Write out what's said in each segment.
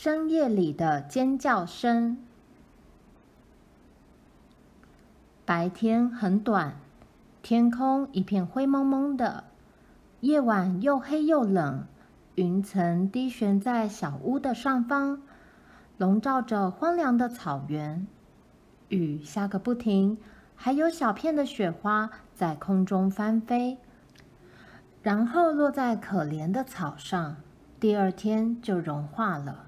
深夜里的尖叫声。白天很短，天空一片灰蒙蒙的，夜晚又黑又冷，云层低悬在小屋的上方，笼罩着荒凉的草原。雨下个不停，还有小片的雪花在空中翻飞，然后落在可怜的草上，第二天就融化了。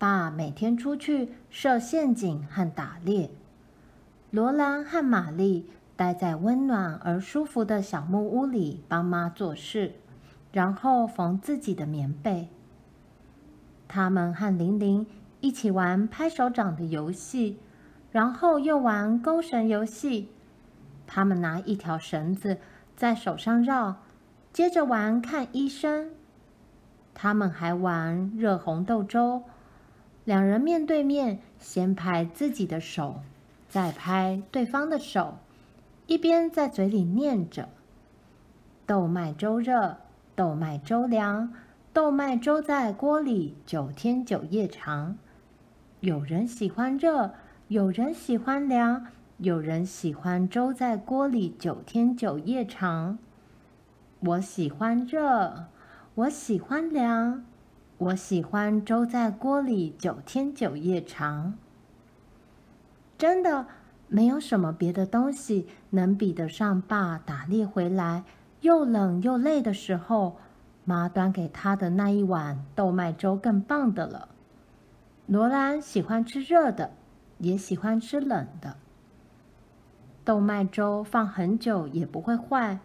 爸每天出去设陷阱和打猎。罗兰和玛丽待在温暖而舒服的小木屋里，帮妈做事，然后缝自己的棉被。他们和玲玲一起玩拍手掌的游戏，然后又玩钩绳游戏。他们拿一条绳子在手上绕，接着玩看医生。他们还玩热红豆粥。两人面对面，先拍自己的手，再拍对方的手，一边在嘴里念着：“豆麦粥热，豆麦粥凉，豆麦粥在锅里九天九夜长。有人喜欢热，有人喜欢凉，有人喜欢粥在锅里九天九夜长。我喜欢热，我喜欢凉。”我喜欢粥在锅里九天九夜长。真的没有什么别的东西能比得上爸打猎回来又冷又累的时候，妈端给他的那一碗豆麦粥更棒的了。罗兰喜欢吃热的，也喜欢吃冷的。豆麦粥放很久也不会坏，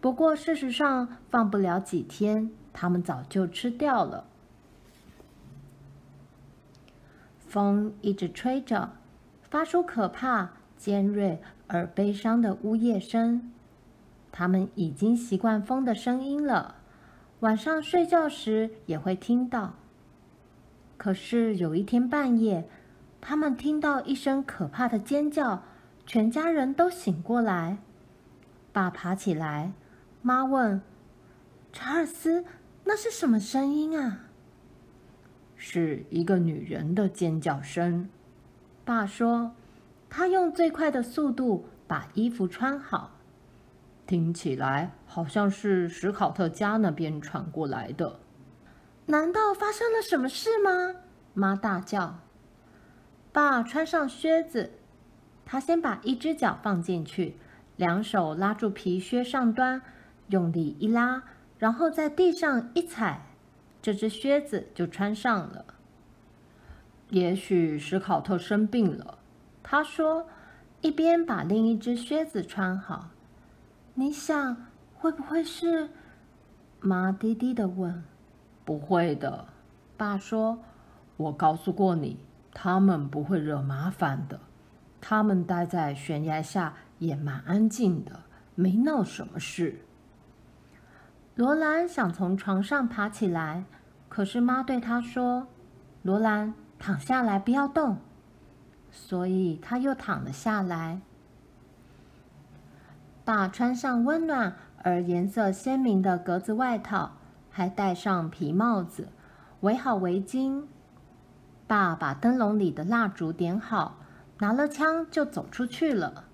不过事实上放不了几天，他们早就吃掉了。风一直吹着，发出可怕、尖锐而悲伤的呜咽声。他们已经习惯风的声音了，晚上睡觉时也会听到。可是有一天半夜，他们听到一声可怕的尖叫，全家人都醒过来。爸爬起来，妈问：“查尔斯，那是什么声音啊？”是一个女人的尖叫声。爸说，他用最快的速度把衣服穿好，听起来好像是史考特家那边传过来的。难道发生了什么事吗？妈大叫。爸穿上靴子，他先把一只脚放进去，两手拉住皮靴上端，用力一拉，然后在地上一踩。这只靴子就穿上了。也许史考特生病了，他说，一边把另一只靴子穿好。你想，会不会是？妈低低地问。不会的，爸说。我告诉过你，他们不会惹麻烦的。他们待在悬崖下也蛮安静的，没闹什么事。罗兰想从床上爬起来，可是妈对她说：“罗兰，躺下来，不要动。”所以她又躺了下来。爸穿上温暖而颜色鲜明的格子外套，还戴上皮帽子，围好围巾。爸把灯笼里的蜡烛点好，拿了枪就走出去了。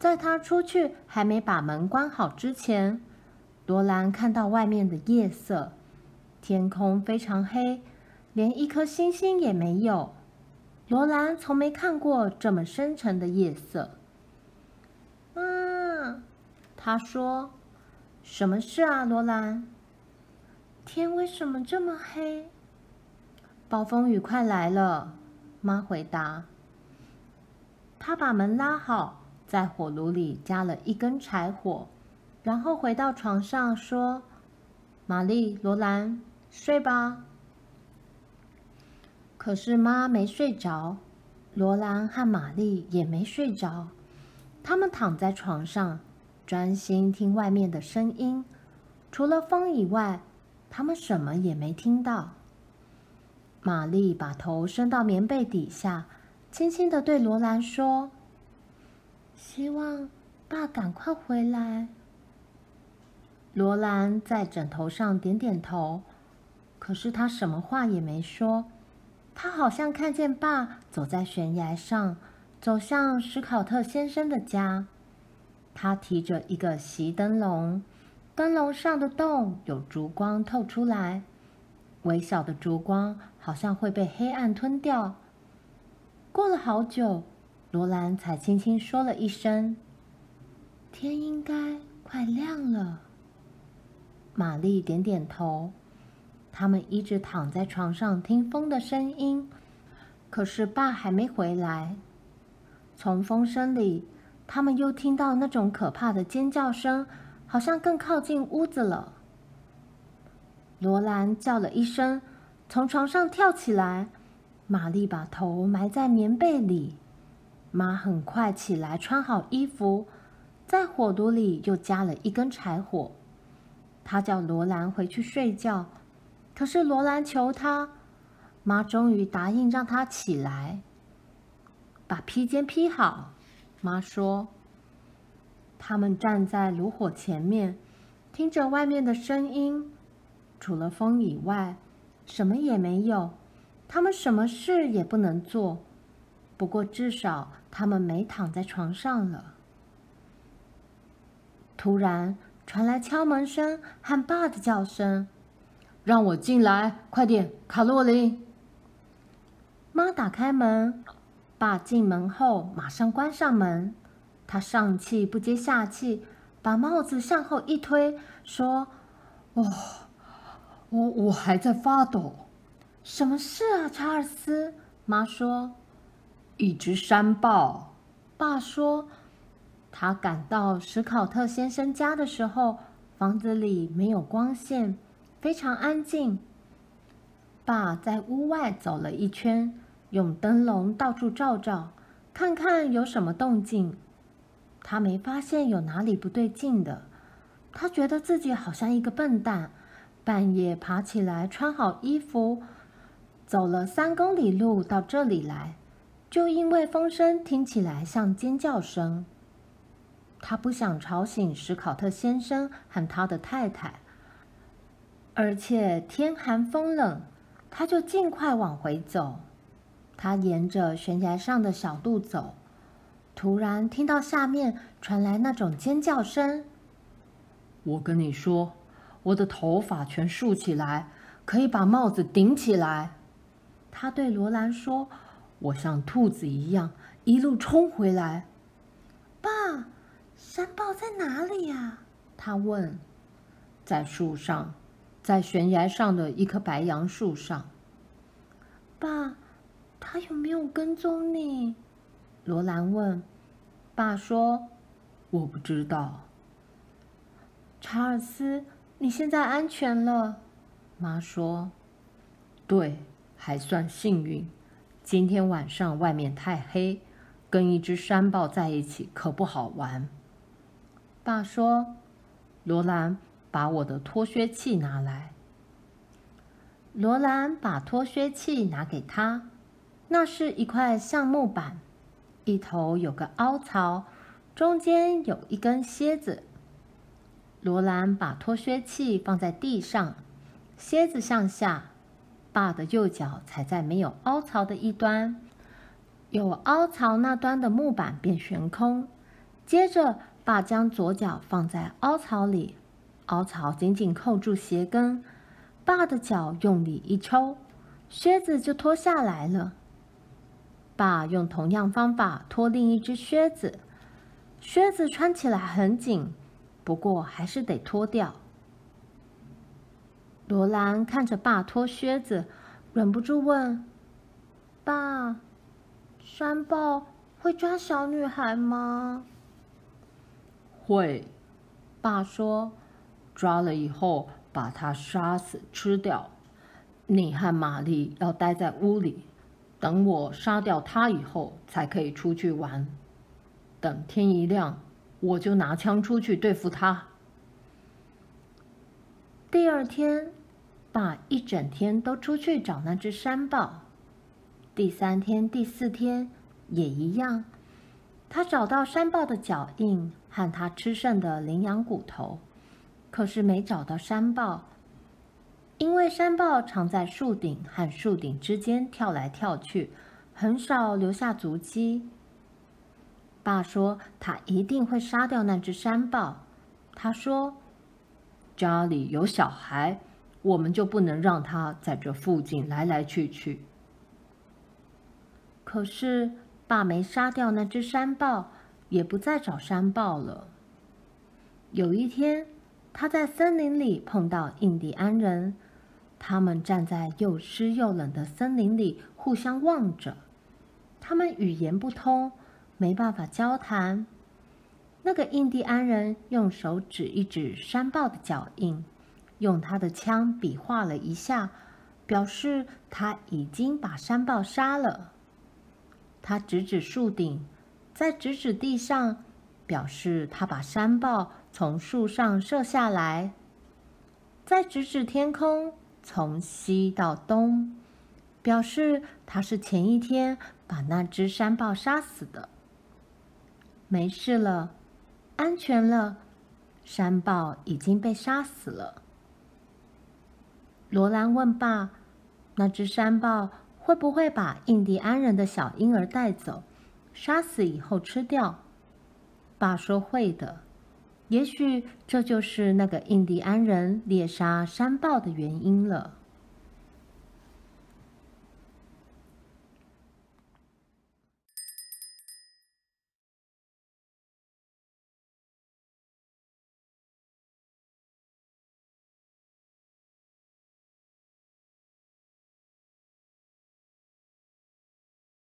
在他出去还没把门关好之前，罗兰看到外面的夜色，天空非常黑，连一颗星星也没有。罗兰从没看过这么深沉的夜色。妈，他说：“什么事啊，罗兰？天为什么这么黑？”暴风雨快来了，妈回答。他把门拉好，在火炉里加了一根柴火。然后回到床上说：“玛丽、罗兰，睡吧。”可是妈没睡着，罗兰和玛丽也没睡着。他们躺在床上，专心听外面的声音。除了风以外，他们什么也没听到。玛丽把头伸到棉被底下，轻轻的对罗兰说：“希望爸赶快回来。”罗兰在枕头上点点头，可是他什么话也没说。他好像看见爸走在悬崖上，走向史考特先生的家。他提着一个席灯笼，灯笼上的洞有烛光透出来，微小的烛光好像会被黑暗吞掉。过了好久，罗兰才轻轻说了一声：“天应该快亮了。”玛丽点点头。他们一直躺在床上听风的声音，可是爸还没回来。从风声里，他们又听到那种可怕的尖叫声，好像更靠近屋子了。罗兰叫了一声，从床上跳起来。玛丽把头埋在棉被里。妈很快起来，穿好衣服，在火炉里又加了一根柴火。他叫罗兰回去睡觉。可是罗兰求他，妈终于答应让他起来，把披肩披好。妈说：“他们站在炉火前面，听着外面的声音，除了风以外，什么也没有。他们什么事也不能做。不过至少他们没躺在床上了。”突然传来敲门声和爸的叫声。让我进来，快点，卡洛琳。妈打开门，爸进门后马上关上门。他上气不接下气，把帽子向后一推，说：“哦，我我还在发抖。什么事啊，查尔斯？”妈说：“一只山豹。”爸说：“他赶到史考特先生家的时候，房子里没有光线。”非常安静。爸在屋外走了一圈，用灯笼到处照照，看看有什么动静。他没发现有哪里不对劲的。他觉得自己好像一个笨蛋，半夜爬起来，穿好衣服，走了三公里路到这里来，就因为风声听起来像尖叫声。他不想吵醒史考特先生和他的太太。而且天寒风冷，他就尽快往回走。他沿着悬崖上的小路走，突然听到下面传来那种尖叫声。我跟你说，我的头发全竖起来，可以把帽子顶起来。他对罗兰说：“我像兔子一样一路冲回来。”爸，山豹在哪里呀？他问。在树上。在悬崖上的一棵白杨树上，爸，他有没有跟踪你？罗兰问。爸说：“我不知道。”查尔斯，你现在安全了。妈说：“对，还算幸运。今天晚上外面太黑，跟一只山豹在一起可不好玩。”爸说：“罗兰。”把我的脱靴器拿来。罗兰把脱靴器拿给他，那是一块橡木板，一头有个凹槽，中间有一根楔子。罗兰把脱靴器放在地上，楔子向下，爸的右脚踩在没有凹槽的一端，有凹槽那端的木板便悬空。接着，爸将左脚放在凹槽里。凹槽紧紧扣住鞋跟，爸的脚用力一抽，靴子就脱下来了。爸用同样方法脱另一只靴子，靴子穿起来很紧，不过还是得脱掉。罗兰看着爸脱靴子，忍不住问：“爸，山豹会抓小女孩吗？”“会。”爸说。抓了以后，把它杀死吃掉。你和玛丽要待在屋里，等我杀掉它以后，才可以出去玩。等天一亮，我就拿枪出去对付它。第二天，爸一整天都出去找那只山豹。第三天、第四天也一样，他找到山豹的脚印和它吃剩的羚羊骨头。可是没找到山豹，因为山豹常在树顶和树顶之间跳来跳去，很少留下足迹。爸说他一定会杀掉那只山豹。他说：“家里有小孩，我们就不能让他在这附近来来去去。”可是爸没杀掉那只山豹，也不再找山豹了。有一天，他在森林里碰到印第安人，他们站在又湿又冷的森林里，互相望着。他们语言不通，没办法交谈。那个印第安人用手指一指山豹的脚印，用他的枪比划了一下，表示他已经把山豹杀了。他指指树顶，再指指地上，表示他把山豹从树上射下来，再指指天空，从西到东，表示他是前一天把那只山豹杀死的。没事了，安全了，山豹已经被杀死了。罗兰问爸：“那只山豹会不会把印第安人的小婴儿带走，杀死以后吃掉？”爸说：“会的。”也许这就是那个印第安人猎杀山豹的原因了。